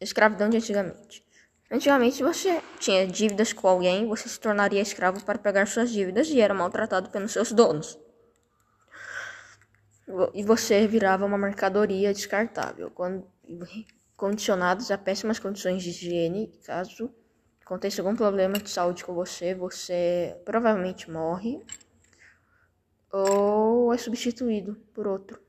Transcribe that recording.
Escravidão de antigamente. Antigamente, você tinha dívidas com alguém, você se tornaria escravo para pagar suas dívidas e era maltratado pelos seus donos. E você virava uma mercadoria descartável, quando, condicionados a péssimas condições de higiene. Caso aconteça algum problema de saúde com você, você provavelmente morre ou é substituído por outro.